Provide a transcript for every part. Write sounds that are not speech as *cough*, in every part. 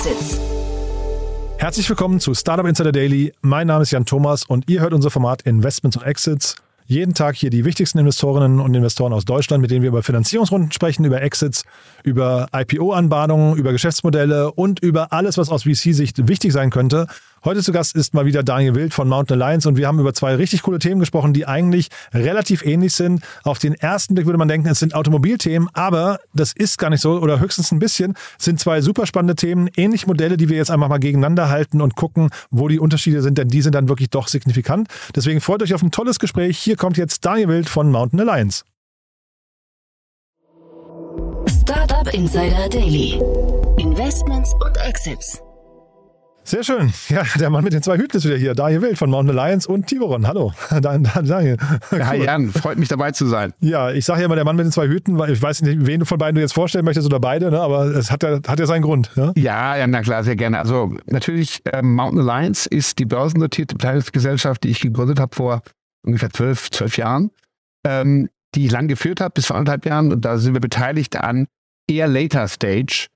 Exits. Herzlich willkommen zu Startup Insider Daily. Mein Name ist Jan Thomas und ihr hört unser Format Investments und Exits. Jeden Tag hier die wichtigsten Investorinnen und Investoren aus Deutschland, mit denen wir über Finanzierungsrunden sprechen, über Exits, über IPO-Anbahnungen, über Geschäftsmodelle und über alles, was aus VC-Sicht wichtig sein könnte. Heute zu Gast ist mal wieder Daniel Wild von Mountain Alliance und wir haben über zwei richtig coole Themen gesprochen, die eigentlich relativ ähnlich sind. Auf den ersten Blick würde man denken, es sind Automobilthemen, aber das ist gar nicht so oder höchstens ein bisschen. Es sind zwei super spannende Themen, ähnliche Modelle, die wir jetzt einfach mal gegeneinander halten und gucken, wo die Unterschiede sind, denn die sind dann wirklich doch signifikant. Deswegen freut euch auf ein tolles Gespräch. Hier kommt jetzt Daniel Wild von Mountain Alliance. Startup Insider Daily. Investments und Exits. Sehr schön. Ja, der Mann mit den zwei Hüten ist wieder hier. Daniel Wild von Mountain Alliance und Tiburon. Hallo. *laughs* Daniel. Cool. Hi Jan, freut mich dabei zu sein. Ja, ich sage ja immer der Mann mit den zwei Hüten, weil ich weiß nicht, wen du von beiden du jetzt vorstellen möchtest oder beide, ne? aber es hat ja, hat ja seinen Grund. Ja? ja, ja, na klar, sehr gerne. Also natürlich, ähm, Mountain Alliance ist die börsennotierte Beteiligungsgesellschaft, die ich gegründet habe vor ungefähr zwölf, zwölf Jahren, ähm, die ich lang geführt habe, bis vor anderthalb Jahren. Und da sind wir beteiligt an eher Later Stage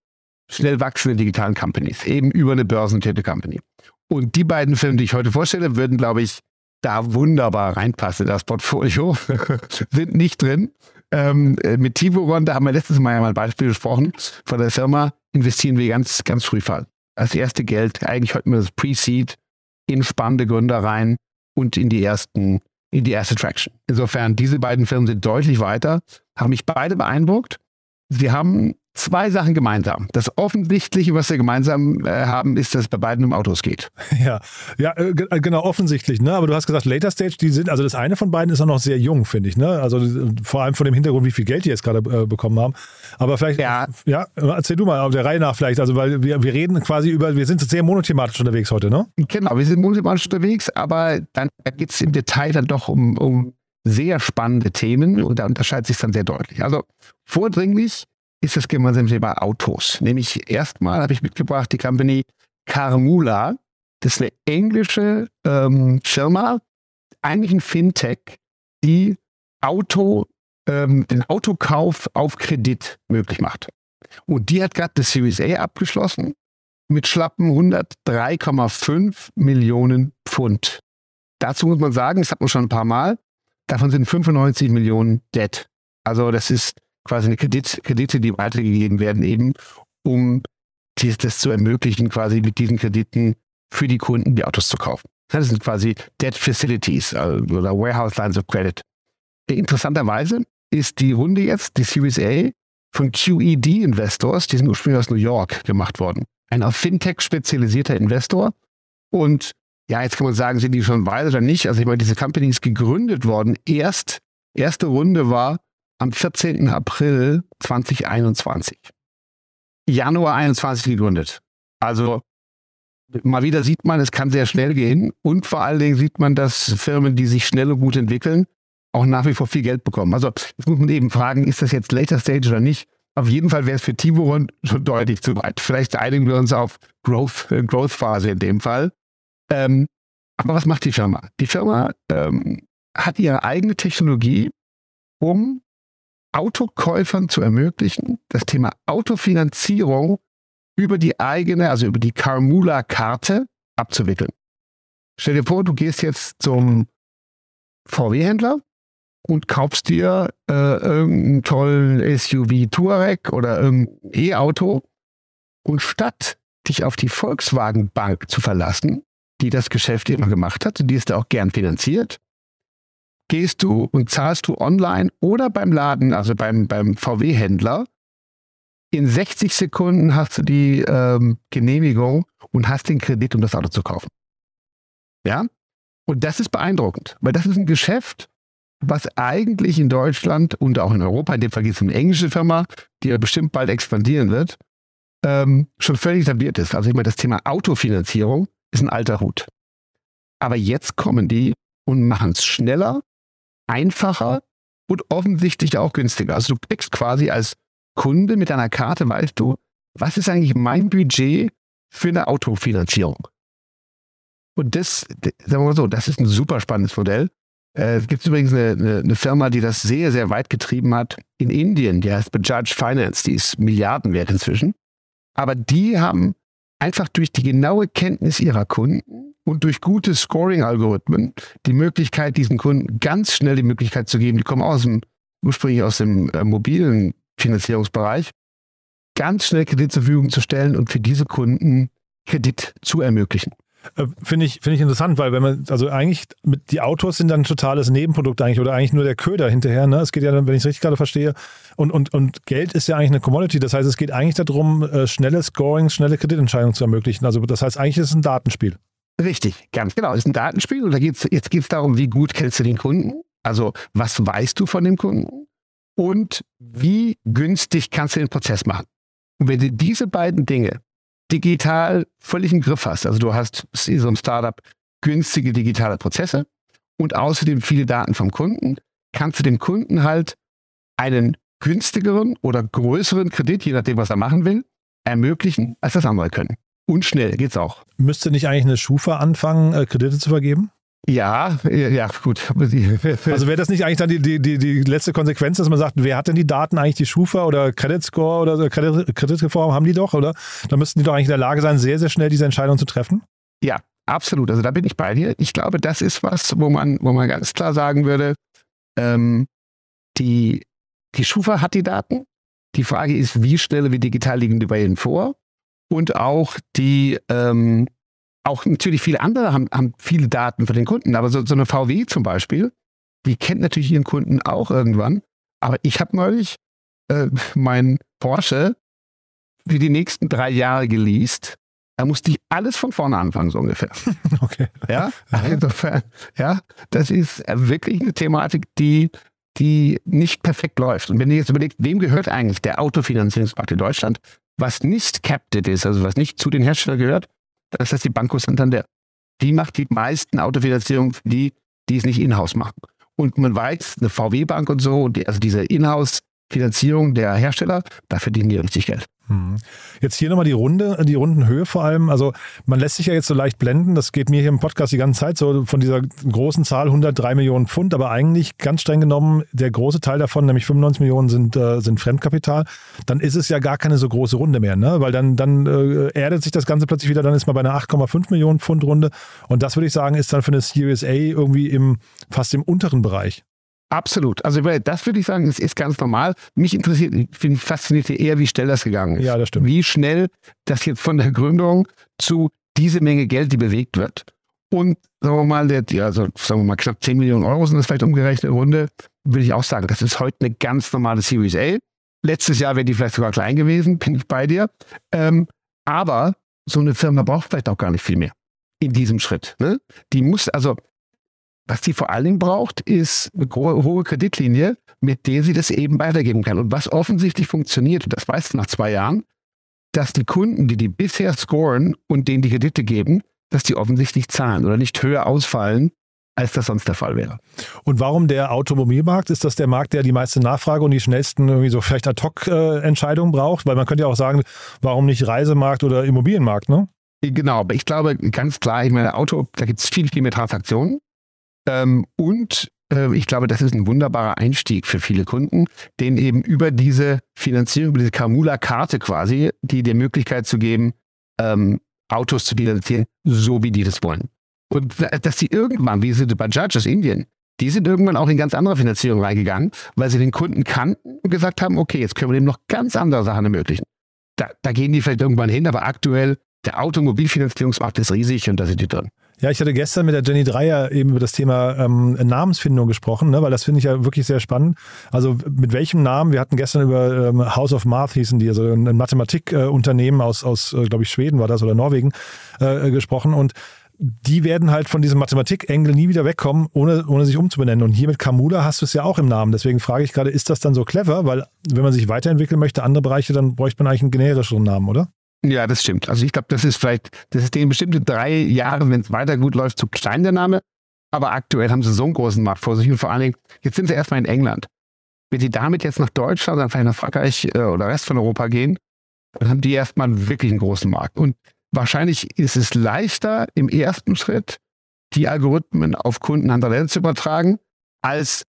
schnell wachsende digitalen Companies, eben über eine börsennotierte Company. Und die beiden Filme, die ich heute vorstelle, würden, glaube ich, da wunderbar reinpassen. Das Portfolio *laughs* sind nicht drin. Ähm, äh, mit Tiburon, da haben wir letztes Mal ja mal ein Beispiel gesprochen, von der Firma investieren wir ganz, ganz früh. Als erste Geld, eigentlich heute mal das Pre-Seed, in spannende Gründer rein und in die ersten, in die erste Traction. Insofern, diese beiden Firmen sind deutlich weiter, haben mich beide beeindruckt. Sie haben zwei Sachen gemeinsam. Das Offensichtliche, was sie gemeinsam äh, haben, ist, dass es bei beiden um Autos geht. *laughs* Ja, ja äh, äh, genau, offensichtlich. Ne? Aber du hast gesagt, Later Stage, die sind, also das eine von beiden ist auch noch sehr jung, finde ich. Ne? Also vor allem von dem Hintergrund, wie viel Geld die jetzt gerade äh, bekommen haben. Aber vielleicht, ja. ja, erzähl du mal auf der Reihe nach vielleicht. Also, weil wir, wir reden quasi über, wir sind sehr monothematisch unterwegs heute, ne? Genau, wir sind monothematisch unterwegs, aber dann geht es im Detail dann doch um, um sehr spannende Themen und da unterscheidet sich dann sehr deutlich. Also vordringlich ist das gemeinsame Thema Autos. Nämlich erstmal habe ich mitgebracht die Company Carmula. Das ist eine englische ähm, Firma, eigentlich ein Fintech, die Auto, ähm, den Autokauf auf Kredit möglich macht. Und die hat gerade das Series A abgeschlossen mit schlappen 103,5 Millionen Pfund. Dazu muss man sagen, das hat man schon ein paar Mal, davon sind 95 Millionen Debt. Also das ist quasi eine Kredit, Kredite, die weitergegeben werden, eben um dies, das zu ermöglichen, quasi mit diesen Krediten für die Kunden die Autos zu kaufen. Das sind quasi Debt Facilities also, oder Warehouse Lines of Credit. Interessanterweise ist die Runde jetzt, die Series A, von QED Investors, die sind ursprünglich aus New York gemacht worden. Ein auf Fintech spezialisierter Investor. Und ja, jetzt kann man sagen, sind die schon weise oder nicht? Also ich meine, diese Company ist gegründet worden. Erst, erste Runde war am 14. April 2021. Januar 21 gegründet. Also mal wieder sieht man, es kann sehr schnell gehen und vor allen Dingen sieht man, dass Firmen, die sich schnell und gut entwickeln, auch nach wie vor viel Geld bekommen. Also jetzt muss man eben fragen, ist das jetzt Later Stage oder nicht? Auf jeden Fall wäre es für Tiburon schon deutlich zu weit. Vielleicht einigen wir uns auf Growth, Growth Phase in dem Fall. Ähm, aber was macht die Firma? Die Firma ähm, hat ihre eigene Technologie, um Autokäufern zu ermöglichen, das Thema Autofinanzierung über die eigene, also über die Carmula-Karte abzuwickeln. Stell dir vor, du gehst jetzt zum VW-Händler und kaufst dir äh, irgendeinen tollen SUV Touareg oder irgendein E-Auto und statt dich auf die Volkswagen Bank zu verlassen, die das Geschäft immer gemacht hat, die ist da auch gern finanziert, gehst du und zahlst du online oder beim Laden, also beim, beim VW-Händler. In 60 Sekunden hast du die ähm, Genehmigung und hast den Kredit, um das Auto zu kaufen. Ja? Und das ist beeindruckend, weil das ist ein Geschäft, was eigentlich in Deutschland und auch in Europa, in dem Fall geht es um eine englische Firma, die ja bestimmt bald expandieren wird, ähm, schon völlig etabliert ist. Also ich meine, das Thema Autofinanzierung ist ein alter Hut. Aber jetzt kommen die und machen es schneller, einfacher und offensichtlich auch günstiger. Also du kriegst quasi als Kunde mit deiner Karte, weißt du, was ist eigentlich mein Budget für eine Autofinanzierung? Und das, sagen wir mal so, das ist ein super spannendes Modell. Äh, es gibt übrigens eine, eine, eine, Firma, die das sehr, sehr weit getrieben hat in Indien, die heißt Bajaj Finance, die ist Milliarden wert inzwischen. Aber die haben einfach durch die genaue Kenntnis ihrer Kunden und durch gute Scoring-Algorithmen die Möglichkeit, diesen Kunden ganz schnell die Möglichkeit zu geben, die kommen aus dem, ursprünglich aus dem äh, mobilen Finanzierungsbereich, ganz schnell Kredit zur Verfügung zu stellen und für diese Kunden Kredit zu ermöglichen. Äh, Finde ich, finde ich interessant, weil wenn man, also eigentlich, mit, die Autos sind dann ein totales Nebenprodukt eigentlich oder eigentlich nur der Köder hinterher. Ne? Es geht ja dann, wenn ich es richtig gerade verstehe, und, und, und Geld ist ja eigentlich eine Commodity. Das heißt, es geht eigentlich darum, äh, schnelle Scoring, schnelle Kreditentscheidungen zu ermöglichen. Also das heißt, eigentlich ist es ein Datenspiel. Richtig, ganz genau. Es ist ein Datenspiel und da geht's, jetzt geht es darum, wie gut kennst du den Kunden? Also was weißt du von dem Kunden? Und wie günstig kannst du den Prozess machen? Und wenn du diese beiden Dinge digital völlig im Griff hast. Also du hast in so einem Startup günstige digitale Prozesse und außerdem viele Daten vom Kunden, kannst du dem Kunden halt einen günstigeren oder größeren Kredit, je nachdem, was er machen will, ermöglichen, als das andere können. Und schnell geht's auch. Müsste nicht eigentlich eine Schufa anfangen, äh, Kredite zu vergeben? Ja, ja, gut. *laughs* also wäre das nicht eigentlich dann die, die, die, die letzte Konsequenz, dass man sagt, wer hat denn die Daten eigentlich, die Schufa oder Credit Score oder Credit, Kreditreform haben die doch, oder? Da müssten die doch eigentlich in der Lage sein, sehr, sehr schnell diese Entscheidung zu treffen. Ja, absolut. Also da bin ich bei dir. Ich glaube, das ist was, wo man, wo man ganz klar sagen würde, ähm, die, die Schufa hat die Daten. Die Frage ist, wie schnell, wie digital liegen die bei ihnen vor? Und auch die, ähm, auch natürlich viele andere haben, haben viele Daten für den Kunden, aber so, so eine VW zum Beispiel, die kennt natürlich ihren Kunden auch irgendwann. Aber ich habe neulich äh, mein Porsche für die nächsten drei Jahre geleast. Da musste ich alles von vorne anfangen, so ungefähr. *laughs* Okay. Ja, insofern, ja, das ist wirklich eine Thematik, die, die nicht perfekt läuft. Und wenn ihr jetzt überlegt, wem gehört eigentlich der Autofinanzierungsmarkt in Deutschland, was nicht captive ist, also was nicht zu den Herstellern gehört, das heißt die Banco Santander. Die macht die meisten Autofinanzierungen für die, die es nicht in-house machen. Und man weiß, eine VW-Bank und so, also diese Inhouse-Finanzierung der Hersteller, da verdienen die richtig Geld. Hm. Jetzt hier nochmal die Runde, die Rundenhöhe vor allem. Also man lässt sich ja jetzt so leicht blenden, das geht mir hier im Podcast die ganze Zeit so von dieser großen Zahl 103 Millionen Pfund, aber eigentlich ganz streng genommen, der große Teil davon, nämlich 95 Millionen sind, äh, sind Fremdkapital, dann ist es ja gar keine so große Runde mehr, ne? weil dann, dann äh, erdet sich das Ganze plötzlich wieder, dann ist man bei einer 8,5 Millionen Pfund Runde und das würde ich sagen, ist dann für eine Series A irgendwie im, fast im unteren Bereich. Absolut. Also das würde ich sagen, das ist ganz normal. Mich interessiert, finde ich fasziniert eher, wie schnell das gegangen ist. Ja, das stimmt. Wie schnell das jetzt von der Gründung zu diese Menge Geld, die bewegt wird. Und sagen wir mal, der, also sagen wir mal knapp 10 Millionen Euro sind das vielleicht umgerechnet Runde, würde ich auch sagen, das ist heute eine ganz normale Series A. Letztes Jahr wäre die vielleicht sogar klein gewesen, bin ich bei dir. Ähm, aber so eine Firma braucht vielleicht auch gar nicht viel mehr in diesem Schritt. Ne? Die muss, also was sie vor allen Dingen braucht, ist eine hohe Kreditlinie, mit der sie das eben weitergeben kann. Und was offensichtlich funktioniert, und das weißt du nach zwei Jahren, dass die Kunden, die die bisher scoren und denen die Kredite geben, dass die offensichtlich zahlen oder nicht höher ausfallen, als das sonst der Fall wäre. Und warum der Automobilmarkt? Ist das der Markt, der die meiste Nachfrage und die schnellsten irgendwie so vielleicht Ad-Hoc-Entscheidungen braucht? Weil man könnte ja auch sagen, warum nicht Reisemarkt oder Immobilienmarkt, ne? Genau, aber ich glaube ganz klar, ich meine, Auto, da gibt es viel, viel mehr Transaktionen. Ähm, und äh, ich glaube, das ist ein wunderbarer Einstieg für viele Kunden, denen eben über diese Finanzierung, über diese Kamula-Karte quasi, die der Möglichkeit zu geben, ähm, Autos zu finanzieren, so wie die das wollen. Und dass sie irgendwann, wie sie bei Bajaj aus Indien, die sind irgendwann auch in ganz andere Finanzierung reingegangen, weil sie den Kunden kannten und gesagt haben, okay, jetzt können wir dem noch ganz andere Sachen ermöglichen. Da, da gehen die vielleicht irgendwann hin, aber aktuell, der Automobilfinanzierungsmarkt ist riesig und da sind die drin. Ja, ich hatte gestern mit der Jenny Dreier eben über das Thema ähm, Namensfindung gesprochen, ne, weil das finde ich ja wirklich sehr spannend. Also mit welchem Namen, wir hatten gestern über ähm, House of Math hießen die, also ein Mathematikunternehmen äh, aus, aus äh, glaube ich, Schweden war das oder Norwegen äh, gesprochen und die werden halt von diesem Mathematik-Engel nie wieder wegkommen, ohne, ohne sich umzubenennen. Und hier mit Kamula hast du es ja auch im Namen. Deswegen frage ich gerade, ist das dann so clever? Weil wenn man sich weiterentwickeln möchte, andere Bereiche, dann bräuchte man eigentlich einen generischeren Namen, oder? Ja, das stimmt. Also ich glaube, das ist vielleicht, das ist denen bestimmte drei Jahre, wenn es weiter gut läuft, zu klein der Name. Aber aktuell haben sie so einen großen Markt vor sich und vor allen Dingen, jetzt sind sie erstmal in England. Wenn sie damit jetzt nach Deutschland, dann vielleicht nach Frankreich äh, oder Rest von Europa gehen, dann haben die erstmal wirklich einen großen Markt. Und wahrscheinlich ist es leichter im ersten Schritt, die Algorithmen auf Kunden anderer Länder zu übertragen, als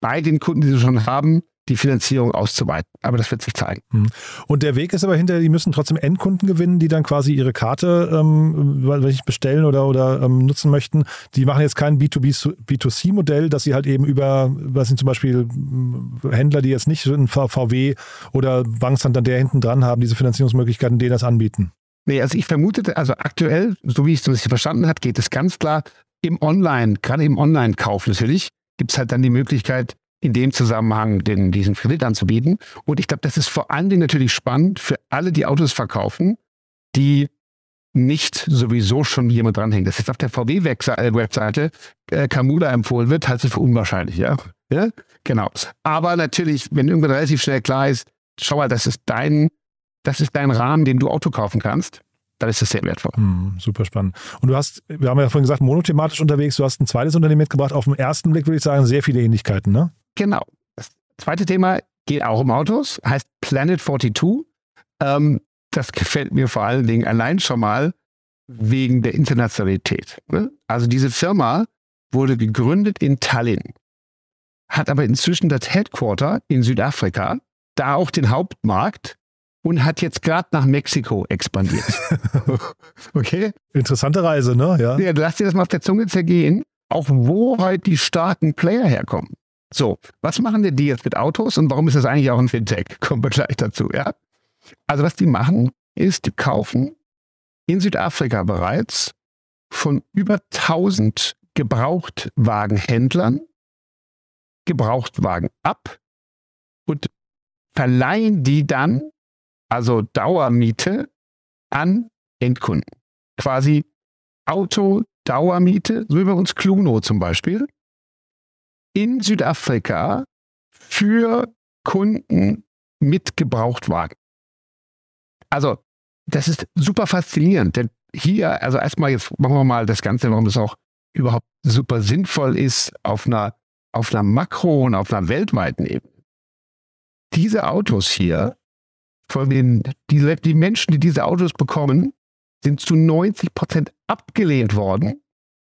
bei den Kunden, die sie schon haben, die Finanzierung auszuweiten. Aber das wird sich zeigen. Hm. Und der Weg ist aber hinterher, die müssen trotzdem Endkunden gewinnen, die dann quasi ihre Karte ähm, ich bestellen oder, oder ähm, nutzen möchten. Die machen jetzt kein B2B, B2C-Modell, dass sie halt eben über, was sind zum Beispiel hm, Händler, die jetzt nicht ein VW oder Bank Santander hinten dran haben, diese Finanzierungsmöglichkeiten, denen das anbieten. Nee, also ich vermute, also aktuell, so wie ich es verstanden habe, geht es ganz klar im Online, gerade im Online-Kauf natürlich, gibt es halt dann die Möglichkeit, in dem Zusammenhang den, diesen Kredit anzubieten. Und ich glaube, das ist vor allen Dingen natürlich spannend für alle, die Autos verkaufen, die nicht sowieso schon jemand dranhängt. Das ist auf der VW-Webseite äh, Kamula empfohlen wird, halte ich für unwahrscheinlich, ja? ja. Genau. Aber natürlich, wenn irgendwann relativ schnell klar ist, schau mal, das ist dein, das ist dein Rahmen, den du Auto kaufen kannst, dann ist das sehr wertvoll. Hm, super spannend. Und du hast, wir haben ja vorhin gesagt, monothematisch unterwegs, du hast ein zweites Unternehmen mitgebracht. Auf den ersten Blick würde ich sagen, sehr viele Ähnlichkeiten, ne? Genau. Das zweite Thema geht auch um Autos, heißt Planet 42. Ähm, das gefällt mir vor allen Dingen allein schon mal wegen der Internationalität. Ne? Also diese Firma wurde gegründet in Tallinn, hat aber inzwischen das Headquarter in Südafrika, da auch den Hauptmarkt und hat jetzt gerade nach Mexiko expandiert. *laughs* okay. Interessante Reise, ne? Ja. ja. Lass dir das mal auf der Zunge zergehen, auch wo halt die starken Player herkommen. So, was machen denn die jetzt mit Autos und warum ist das eigentlich auch ein Fintech? *laughs* Kommen wir gleich dazu, ja? Also, was die machen, ist, die kaufen in Südafrika bereits von über 1000 Gebrauchtwagenhändlern Gebrauchtwagen ab und verleihen die dann, also Dauermiete, an Endkunden. Quasi Auto-Dauermiete, so wie bei uns Cluno zum Beispiel in Südafrika für Kunden mit Gebrauchtwagen. Also, das ist super faszinierend, denn hier, also erstmal jetzt machen wir mal das Ganze, warum das auch überhaupt super sinnvoll ist auf einer, auf einer Makro- und auf einer weltweiten Ebene. Diese Autos hier, von den, die, die Menschen, die diese Autos bekommen, sind zu 90 Prozent abgelehnt worden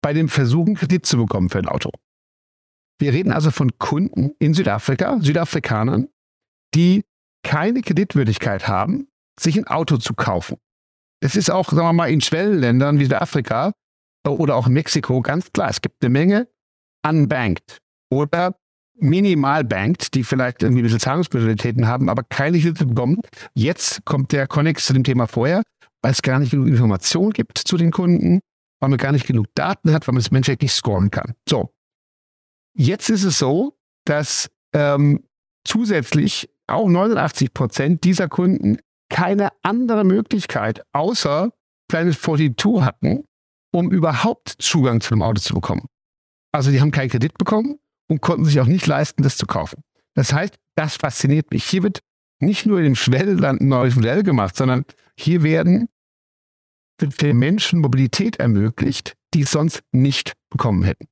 bei dem Versuchen, Kredit zu bekommen für ein Auto. Wir reden also von Kunden in Südafrika, Südafrikanern, die keine Kreditwürdigkeit haben, sich ein Auto zu kaufen. Das ist auch, sagen wir mal, in Schwellenländern wie Südafrika oder auch Mexiko ganz klar. Es gibt eine Menge unbanked oder minimal banked, die vielleicht irgendwie ein bisschen Zahlungsmodalitäten haben, aber keine Hilfe bekommen. Jetzt kommt der Connex zu dem Thema vorher, weil es gar nicht genug Informationen gibt zu den Kunden, weil man gar nicht genug Daten hat, weil man das menschlich nicht scoren kann. So, Jetzt ist es so, dass ähm, zusätzlich auch 89 Prozent dieser Kunden keine andere Möglichkeit außer Planet 42 hatten, um überhaupt Zugang zu einem Auto zu bekommen. Also die haben keinen Kredit bekommen und konnten sich auch nicht leisten, das zu kaufen. Das heißt, das fasziniert mich. Hier wird nicht nur in dem Schwellenland ein neues Modell gemacht, sondern hier werden für Menschen Mobilität ermöglicht, die es sonst nicht bekommen hätten.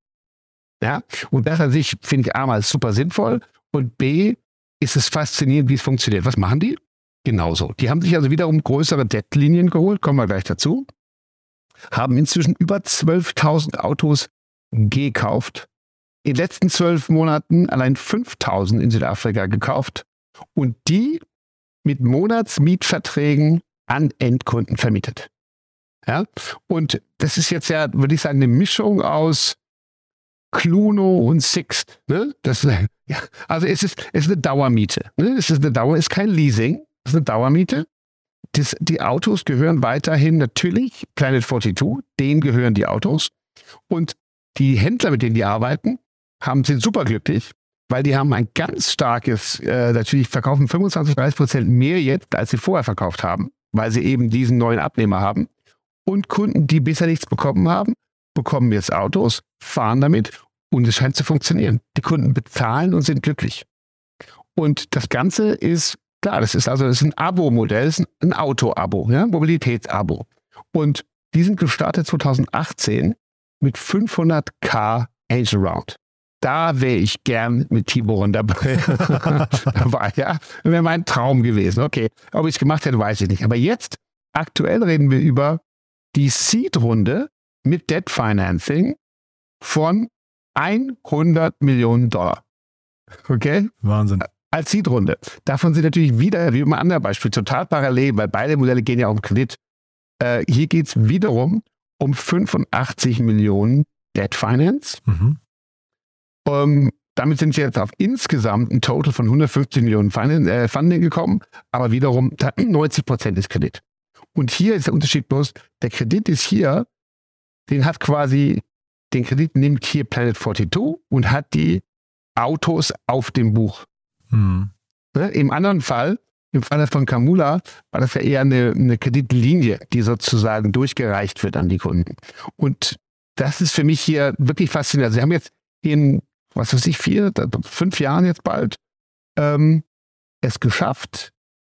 Ja? Und das an sich finde ich A mal super sinnvoll und B ist es faszinierend, wie es funktioniert. Was machen die? Genauso. Die haben sich also wiederum größere Debtlinien geholt, kommen wir gleich dazu, haben inzwischen über 12.000 Autos gekauft. In den letzten zwölf Monaten allein 5.000 in Südafrika gekauft und die mit Monatsmietverträgen an Endkunden vermietet. Ja? Und das ist jetzt ja, würde ich sagen, eine Mischung aus Cluno und Sixt. Ne? Das, *laughs* ja, also es ist, es ist eine Dauermiete. Ne? Es ist eine Dauer, ist kein Leasing, es ist eine Dauermiete. Das, die Autos gehören weiterhin natürlich Planet 42, denen gehören die Autos. Und die Händler, mit denen die arbeiten, haben, sind superglücklich, weil die haben ein ganz starkes, äh, natürlich verkaufen 25, 30 Prozent mehr jetzt, als sie vorher verkauft haben, weil sie eben diesen neuen Abnehmer haben. Und Kunden, die bisher nichts bekommen haben, bekommen jetzt Autos, fahren damit und es scheint zu funktionieren. Die Kunden bezahlen und sind glücklich. Und das Ganze ist, klar, das ist also das ist ein Abo-Modell, ist ein Auto-Abo, ja? Mobilitätsabo. Und die sind gestartet 2018 mit 500k Angel Round. Da wäre ich gern mit Tiboren dabei. dabei *laughs* *laughs* ja, wäre mein Traum gewesen. Okay, ob ich es gemacht hätte, weiß ich nicht. Aber jetzt, aktuell reden wir über die Seed-Runde mit Debt Financing von 100 Millionen Dollar. Okay? Wahnsinn. als Seed-Runde. Davon sind natürlich wieder, wie im anderen Beispiel, total parallel, weil beide Modelle gehen ja um Kredit. Äh, hier geht es wiederum um 85 Millionen Debt Finance. Mhm. Um, ähm, damit sind sie jetzt auf insgesamt ein Total von 150 Millionen Funding, äh, Funding gekommen, aber wiederum 90 Prozent ist Kredit. Und hier ist der Unterschied bloß, der Kredit ist hier, den hat quasi, den Kredit nimmt hier Planet 42 und hat die Autos auf dem Buch. Mhm. Ne? Im anderen Fall, im Falle von Kamula, war das ja eher eine, eine Kreditlinie, die sozusagen durchgereicht wird an die Kunden. Und das ist für mich hier wirklich faszinierend. Sie haben jetzt in was weiß ich, vier, fünf Jahren jetzt bald, ähm, es geschafft,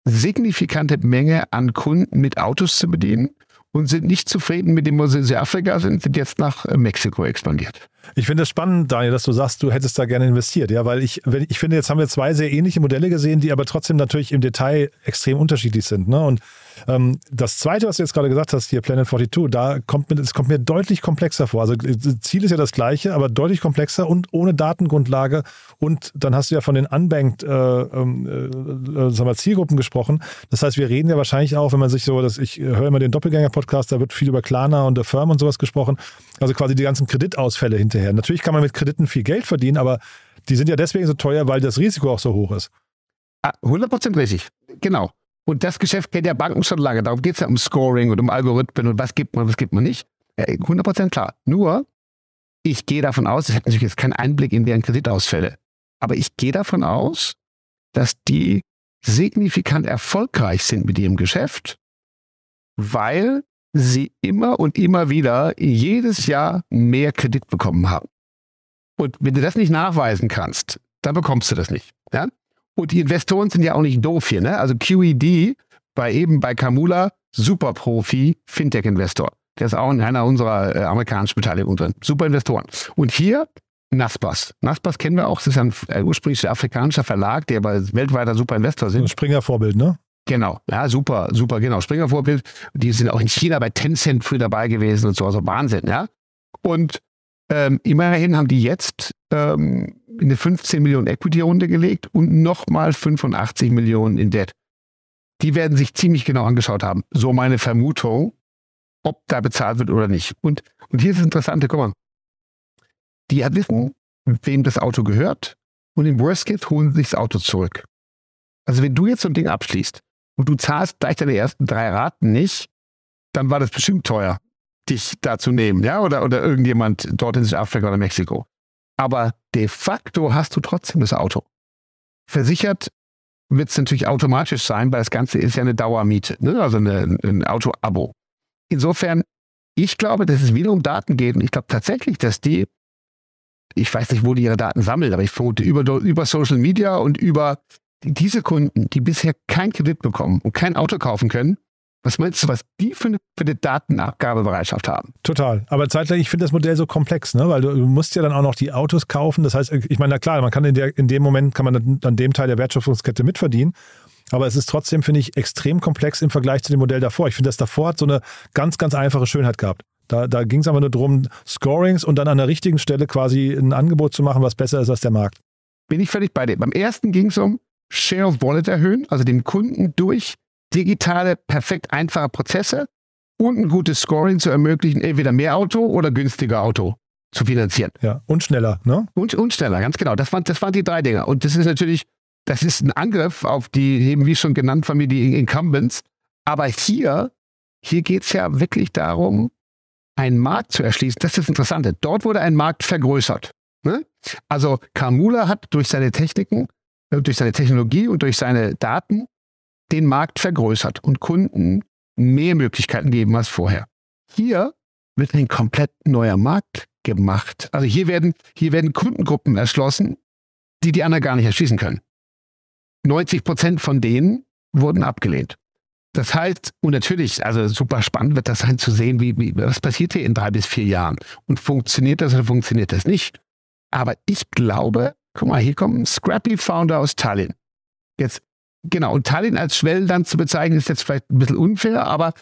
signifikante Menge an Kunden mit Autos zu bedienen und sind nicht zufrieden mit dem, wo sie in Afrika sind, sind jetzt nach äh, Mexiko expandiert. Ich finde es spannend, Daniel, dass du sagst, du hättest da gerne investiert, ja, weil ich, ich finde, jetzt haben wir zwei sehr ähnliche Modelle gesehen, die aber trotzdem natürlich im Detail extrem unterschiedlich sind. Ne? Und ähm, das zweite, was du jetzt gerade gesagt hast, hier Planet 42, da kommt mir, es kommt mir deutlich komplexer vor. Also Ziel ist ja das gleiche, aber deutlich komplexer und ohne Datengrundlage. Und dann hast du ja von den unbanked äh, ähm, äh, sagen wir, Zielgruppen gesprochen. Das heißt, wir reden ja wahrscheinlich auch, wenn man sich so, dass ich höre immer den Doppelgänger-Podcast, da wird viel über Klarna und der Firm und sowas gesprochen. Also quasi die ganzen Kreditausfälle hinterher. Natürlich kann man mit Krediten viel Geld verdienen, aber die sind ja deswegen so teuer, weil das Risiko auch so hoch ist. 100% ah, richtig. Genau. Und das Geschäft kennt ja Banken schon lange. Darum geht es ja um Scoring und um Algorithmen und was gibt man, was gibt man nicht. 100% klar. Nur, ich gehe davon aus, ich habe natürlich jetzt keinen Einblick in deren Kreditausfälle, aber ich gehe davon aus, dass die signifikant erfolgreich sind mit ihrem Geschäft, weil sie immer und immer wieder jedes Jahr mehr Kredit bekommen haben. Und wenn du das nicht nachweisen kannst, dann bekommst du das nicht. Ja? Und die Investoren sind ja auch nicht doof hier. Ne? Also QED bei eben bei Kamula, super Profi, Fintech-Investor. Der ist auch in einer unserer äh, amerikanischen Beteiligungen drin. Super Investoren. Und hier Naspas. Naspas kennen wir auch. Das ist ein äh, ursprünglich afrikanischer Verlag, der aber weltweiter super Investor sind. Springer-Vorbild, ne? Genau, ja, super, super, genau. Springer-Vorbild. Die sind auch in China bei Tencent früh dabei gewesen und so, also Wahnsinn, ja. Und ähm, immerhin haben die jetzt ähm, eine 15 Millionen Equity-Runde gelegt und nochmal 85 Millionen in Debt. Die werden sich ziemlich genau angeschaut haben. So meine Vermutung, ob da bezahlt wird oder nicht. Und, und hier ist das Interessante, guck mal. Die wissen, wem das Auto gehört und im Worst Case holen sie sich das Auto zurück. Also wenn du jetzt so ein Ding abschließt und du zahlst gleich deine ersten drei Raten nicht, dann war das bestimmt teuer, dich da zu nehmen, ja, oder, oder irgendjemand dort in Südafrika oder Mexiko. Aber de facto hast du trotzdem das Auto. Versichert wird es natürlich automatisch sein, weil das Ganze ist ja eine Dauermiete, ne? also eine, ein Auto-Abo. Insofern, ich glaube, dass es wieder um Daten geht und ich glaube tatsächlich, dass die, ich weiß nicht, wo die ihre Daten sammeln, aber ich vermute über, über Social Media und über diese Kunden, die bisher kein Kredit bekommen und kein Auto kaufen können, was meinst du, was die für eine, für eine Datenabgabebereitschaft haben? Total. Aber zeitgleich, ich finde das Modell so komplex, ne? weil du, du, musst ja dann auch noch die Autos kaufen. Das heißt, ich meine, na klar, man kann in, der, in dem Moment, kann man an dem Teil der Wertschöpfungskette mitverdienen. Aber es ist trotzdem, finde ich, extrem komplex im Vergleich zu dem Modell davor. Ich finde, das davor hat so eine ganz, ganz einfache Schönheit gehabt. Da, da ging es einfach nur darum, Scorings und dann an der richtigen Stelle quasi ein Angebot zu machen, was besser ist als der Markt. Bin ich völlig bei dir. Beim ersten ging es um Share of Wallet erhöhen, also dem Kunden durch digitale, perfekt einfache Prozesse und ein gutes Scoring zu ermöglichen, entweder mehr Auto oder günstiger Auto zu finanzieren. Ja, und schneller, ne? Und, und schneller, ganz genau. Das waren, das waren die drei Dinge. Und das ist natürlich, das ist ein Angriff auf die, eben wie schon genannt von mir, die Incumbents. Aber hier, hier geht es ja wirklich darum, einen Markt zu erschließen. Das ist das Interessante. Dort wurde ein Markt vergrößert. Ne? Also Kamula hat durch seine Techniken, durch seine Technologie und durch seine Daten den Markt vergrößert und Kunden mehr Möglichkeiten geben als vorher. Hier wird ein komplett neuer Markt gemacht. Also hier werden, hier werden Kundengruppen erschlossen, die die anderen gar nicht erschließen können. 90 Prozent von denen wurden abgelehnt. Das heißt, und natürlich, also super spannend wird das sein zu sehen, wie, wie, was passiert hier in drei bis vier Jahren. Und funktioniert das oder funktioniert das nicht? Aber ich glaube, guck mal, hier kommt ein Scrappy Founder aus Tallinn. Jetzt Genau, und Tallinn als Schwellenland zu bezeichnen, ist jetzt vielleicht ein bisschen unfair, aber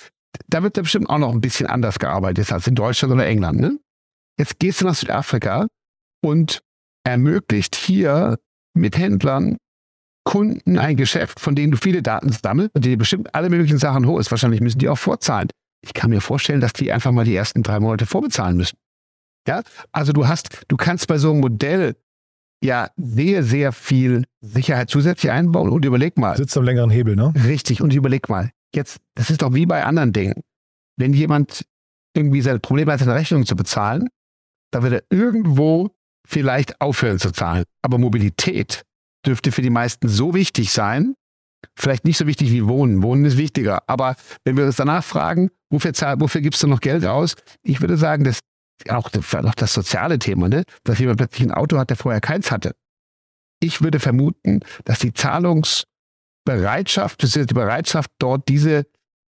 da wird da bestimmt auch noch ein bisschen anders gearbeitet als in Deutschland oder England. Ne? Jetzt gehst du nach Südafrika und ermöglicht hier mit Händlern Kunden ein Geschäft, von denen du viele Daten sammelst und die bestimmt alle möglichen Sachen holst. Wahrscheinlich müssen die auch vorzahlen. Ich kann mir vorstellen, dass die einfach mal die ersten drei Monate vorbezahlen müssen. Ja, also du hast, du kannst bei so einem Modell ja sehr, sehr viel Sicherheit zusätzlich einbauen und überleg mal. Sitzt am längeren Hebel, ne? Richtig, und überleg mal. Jetzt, das ist doch wie bei anderen Dingen. Wenn jemand irgendwie seine Probleme hat, seine Rechnung zu bezahlen, dann wird er irgendwo vielleicht aufhören zu zahlen. Aber Mobilität dürfte für die meisten so wichtig sein, vielleicht nicht so wichtig wie Wohnen. Wohnen ist wichtiger. Aber wenn wir uns danach fragen, wofür, wofür gibst du noch Geld aus? Ich würde sagen, dass auch, auch das soziale Thema, ne? dass jemand plötzlich ein Auto hat, der vorher keins hatte. Ich würde vermuten, dass die Zahlungsbereitschaft, die Bereitschaft, dort diese,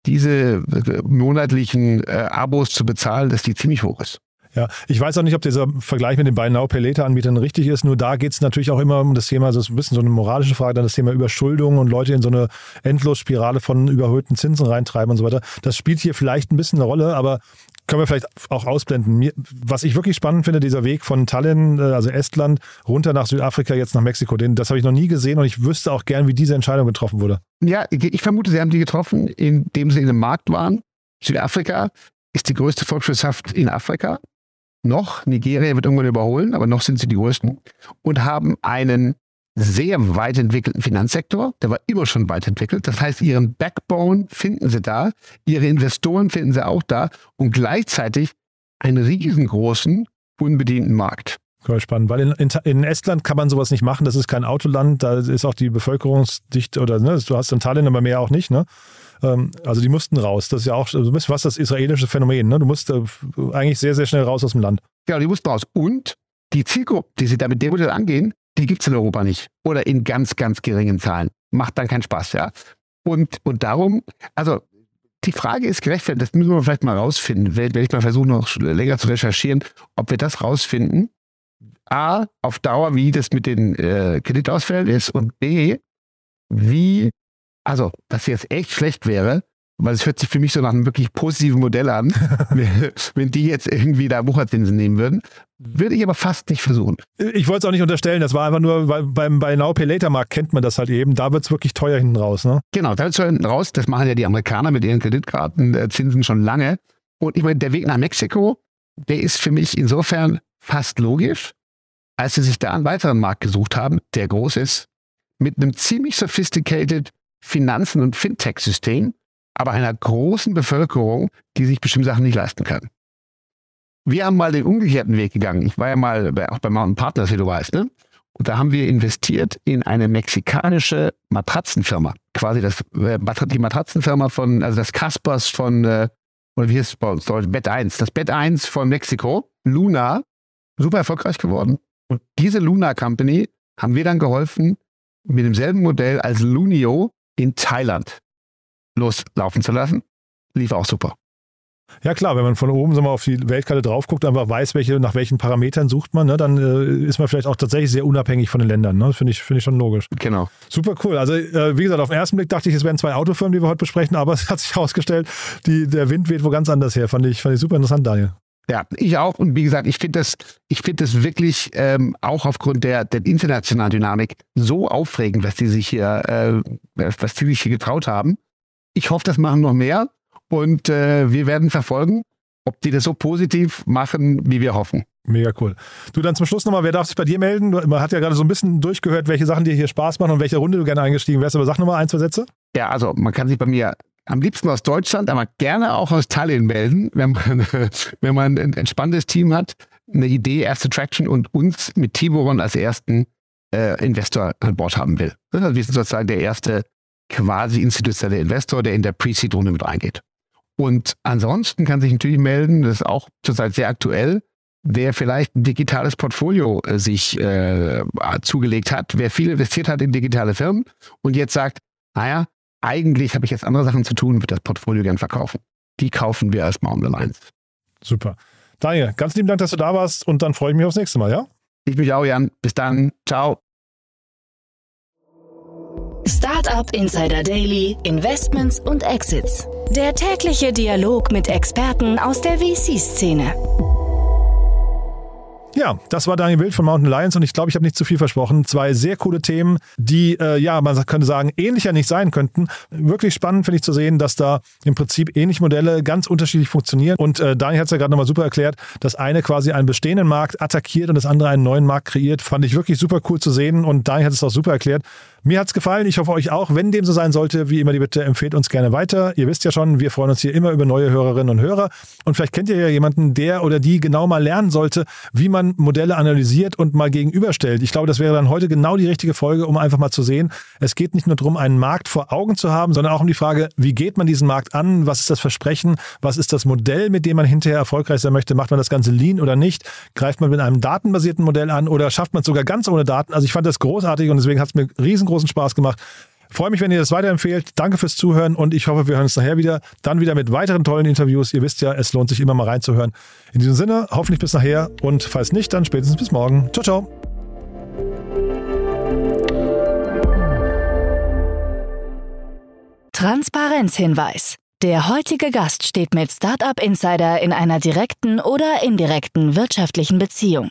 diese äh, monatlichen äh, Abos zu bezahlen, dass die ziemlich hoch ist. Ja, ich weiß auch nicht, ob dieser Vergleich mit den beiden Now Pay Later Anbietern richtig ist. Nur da geht es natürlich auch immer um das Thema, so ist ein bisschen so eine moralische Frage, dann das Thema Überschuldung und Leute in so eine Endlosspirale von überhöhten Zinsen reintreiben und so weiter. Das spielt hier vielleicht ein bisschen eine Rolle, aber können wir vielleicht auch ausblenden. was ich wirklich spannend finde, dieser Weg von Tallinn, äh, also Estland, runter nach Südafrika, jetzt nach Mexiko, den, das habe ich noch nie gesehen und ich wüsste auch gern, wie diese Entscheidung getroffen wurde. Ja, ich vermute, sie haben die getroffen, indem sie in einem Markt waren. Südafrika ist die größte Volkswirtschaft in Afrika noch. Nigeria wird irgendwann überholen, aber noch sind sie die größten. Und haben einen sehr weit entwickelten Finanzsektor. Der war immer schon weit entwickelt. Das heißt, ihren Backbone finden sie da. Ihre Investoren finden sie auch da. Und gleichzeitig einen riesengroßen, unbedienten Markt. Voll spannend, weil in, in, in, Estland kann man sowas nicht machen. Das ist kein Autoland. Da ist auch die Bevölkerungsdichte oder ne, du hast in Tallinn aber mehr auch nicht. Ne? Ähm, also die mussten raus. Das ist ja auch so bisschen was das israelische Phänomen. Ne? Du musst äh, eigentlich sehr, sehr schnell raus aus dem Land. Ja, die mussten raus. Und die Zielgruppe, die sie da mit dem angehen, die gibt es in Europa nicht. Oder in ganz, ganz geringen Zahlen. Macht dann keinen Spaß, ja. Und, und darum, also die Frage ist gerechtfertigt, das müssen wir vielleicht mal rausfinden. Werde ich mal versuchen, noch länger zu recherchieren, ob wir das rausfinden. A, auf Dauer, wie das mit den äh, Kreditausfällen ist und B, wie also, dass jetzt echt schlecht wäre, weil es hört sich für mich so nach einem wirklich positiven Modell an, *laughs* wenn die jetzt irgendwie da Wucherzinsen nehmen würden. Würde ich aber fast nicht versuchen. Ich wollte es auch nicht unterstellen, das war einfach nur, bei, beim, bei Now Pay Later Markt kennt man das halt eben, da wird es wirklich teuer hinten raus. Ne? Genau, da wird es hinten raus, das machen ja die Amerikaner mit ihren Kreditkartenzinsen schon lange. Und ich meine, der Weg nach Mexiko, der ist für mich insofern fast logisch, als sie sich da einen weiteren Markt gesucht haben, der groß ist, mit einem ziemlich sophisticated Finanzen- und Fintech-System, aber einer großen Bevölkerung, die sich bestimmte Sachen nicht leisten kann. Wir haben mal den umgekehrten Weg gegangen. Ich war ja mal bei, auch bei Mountain Partners, wie du weißt, ne? Und da haben wir investiert in eine mexikanische Matratzenfirma. Quasi das, äh, die Matratzenfirma von, also das Caspers von, äh, oder wie heißt es bei uns, Bett 1. Das Bett 1 von Mexiko, Luna, super erfolgreich geworden. Und diese Luna Company haben wir dann geholfen, mit demselben Modell als Lunio in Thailand loslaufen zu lassen. Lief auch super. Ja klar, wenn man von oben so mal auf die Weltkarte drauf guckt, einfach weiß, welche, nach welchen Parametern sucht man, ne, dann äh, ist man vielleicht auch tatsächlich sehr unabhängig von den Ländern. Ne? Finde ich, find ich schon logisch. Genau. Super cool. Also äh, wie gesagt, auf den ersten Blick dachte ich, es wären zwei Autofirmen, die wir heute besprechen, aber *laughs* es hat sich herausgestellt, der Wind weht wo ganz anders her. Fand ich, fand ich super interessant, Daniel. Ja, ich auch. Und wie gesagt, ich finde das, ich finde das wirklich ähm, auch aufgrund der, der internationalen Dynamik so aufregend, was die sich hier, äh, was die sich hier getraut haben. Ich hoffe, das machen noch mehr und äh, wir werden verfolgen, ob die das so positiv machen, wie wir hoffen. Mega cool. Du dann zum Schluss nochmal, wer darf sich bei dir melden? Man hat ja gerade so ein bisschen durchgehört, welche Sachen dir hier Spaß machen und welche Runde du gerne eingestiegen wärst. Aber sag nochmal ein, zwei Sätze. Ja, also man kann sich bei mir am liebsten aus Deutschland, aber gerne auch aus Tallinn melden, wenn man, *laughs* wenn man ein entspanntes Team hat, eine Idee, erste Traction und uns mit Tiburon als ersten äh, Investor an Bord haben will. Also wir sind sozusagen der erste quasi institutionelle Investor, der in der Pre-Seed-Runde mit reingeht. Und ansonsten kann sich natürlich melden, das ist auch zurzeit sehr aktuell, wer vielleicht ein digitales Portfolio äh, sich äh, zugelegt hat, wer viel investiert hat in digitale Firmen und jetzt sagt, naja, eigentlich habe ich jetzt andere Sachen zu tun, würde das Portfolio gern verkaufen. Die kaufen wir erstmal um the lines. Super. Daniel, ganz lieben Dank, dass du da warst und dann freue ich mich aufs nächste Mal, ja? Ich mich auch, Jan. Bis dann. Ciao. Startup Insider Daily, Investments und Exits. Der tägliche Dialog mit Experten aus der VC-Szene. Ja, das war Daniel Wild von Mountain Lions und ich glaube, ich habe nicht zu viel versprochen. Zwei sehr coole Themen, die, äh, ja, man könnte sagen, ähnlicher nicht sein könnten. Wirklich spannend finde ich zu sehen, dass da im Prinzip ähnliche Modelle ganz unterschiedlich funktionieren. Und äh, Daniel hat es ja gerade nochmal super erklärt, dass eine quasi einen bestehenden Markt attackiert und das andere einen neuen Markt kreiert. Fand ich wirklich super cool zu sehen und Daniel hat es auch super erklärt. Mir hat es gefallen. Ich hoffe euch auch. Wenn dem so sein sollte, wie immer die Bitte, empfehlt uns gerne weiter. Ihr wisst ja schon, wir freuen uns hier immer über neue Hörerinnen und Hörer. Und vielleicht kennt ihr ja jemanden, der oder die genau mal lernen sollte, wie man Modelle analysiert und mal gegenüberstellt. Ich glaube, das wäre dann heute genau die richtige Folge, um einfach mal zu sehen, es geht nicht nur darum, einen Markt vor Augen zu haben, sondern auch um die Frage, wie geht man diesen Markt an? Was ist das Versprechen? Was ist das Modell, mit dem man hinterher erfolgreich sein möchte? Macht man das Ganze lean oder nicht? Greift man mit einem datenbasierten Modell an oder schafft man es sogar ganz ohne Daten? Also ich fand das großartig und deswegen hat es mir riesengroß großen Spaß gemacht. Freue mich, wenn ihr das weiterempfehlt. Danke fürs Zuhören und ich hoffe, wir hören uns nachher wieder. Dann wieder mit weiteren tollen Interviews. Ihr wisst ja, es lohnt sich immer mal reinzuhören. In diesem Sinne, hoffentlich bis nachher und falls nicht, dann spätestens bis morgen. Ciao, ciao. Transparenzhinweis. Der heutige Gast steht mit Startup Insider in einer direkten oder indirekten wirtschaftlichen Beziehung.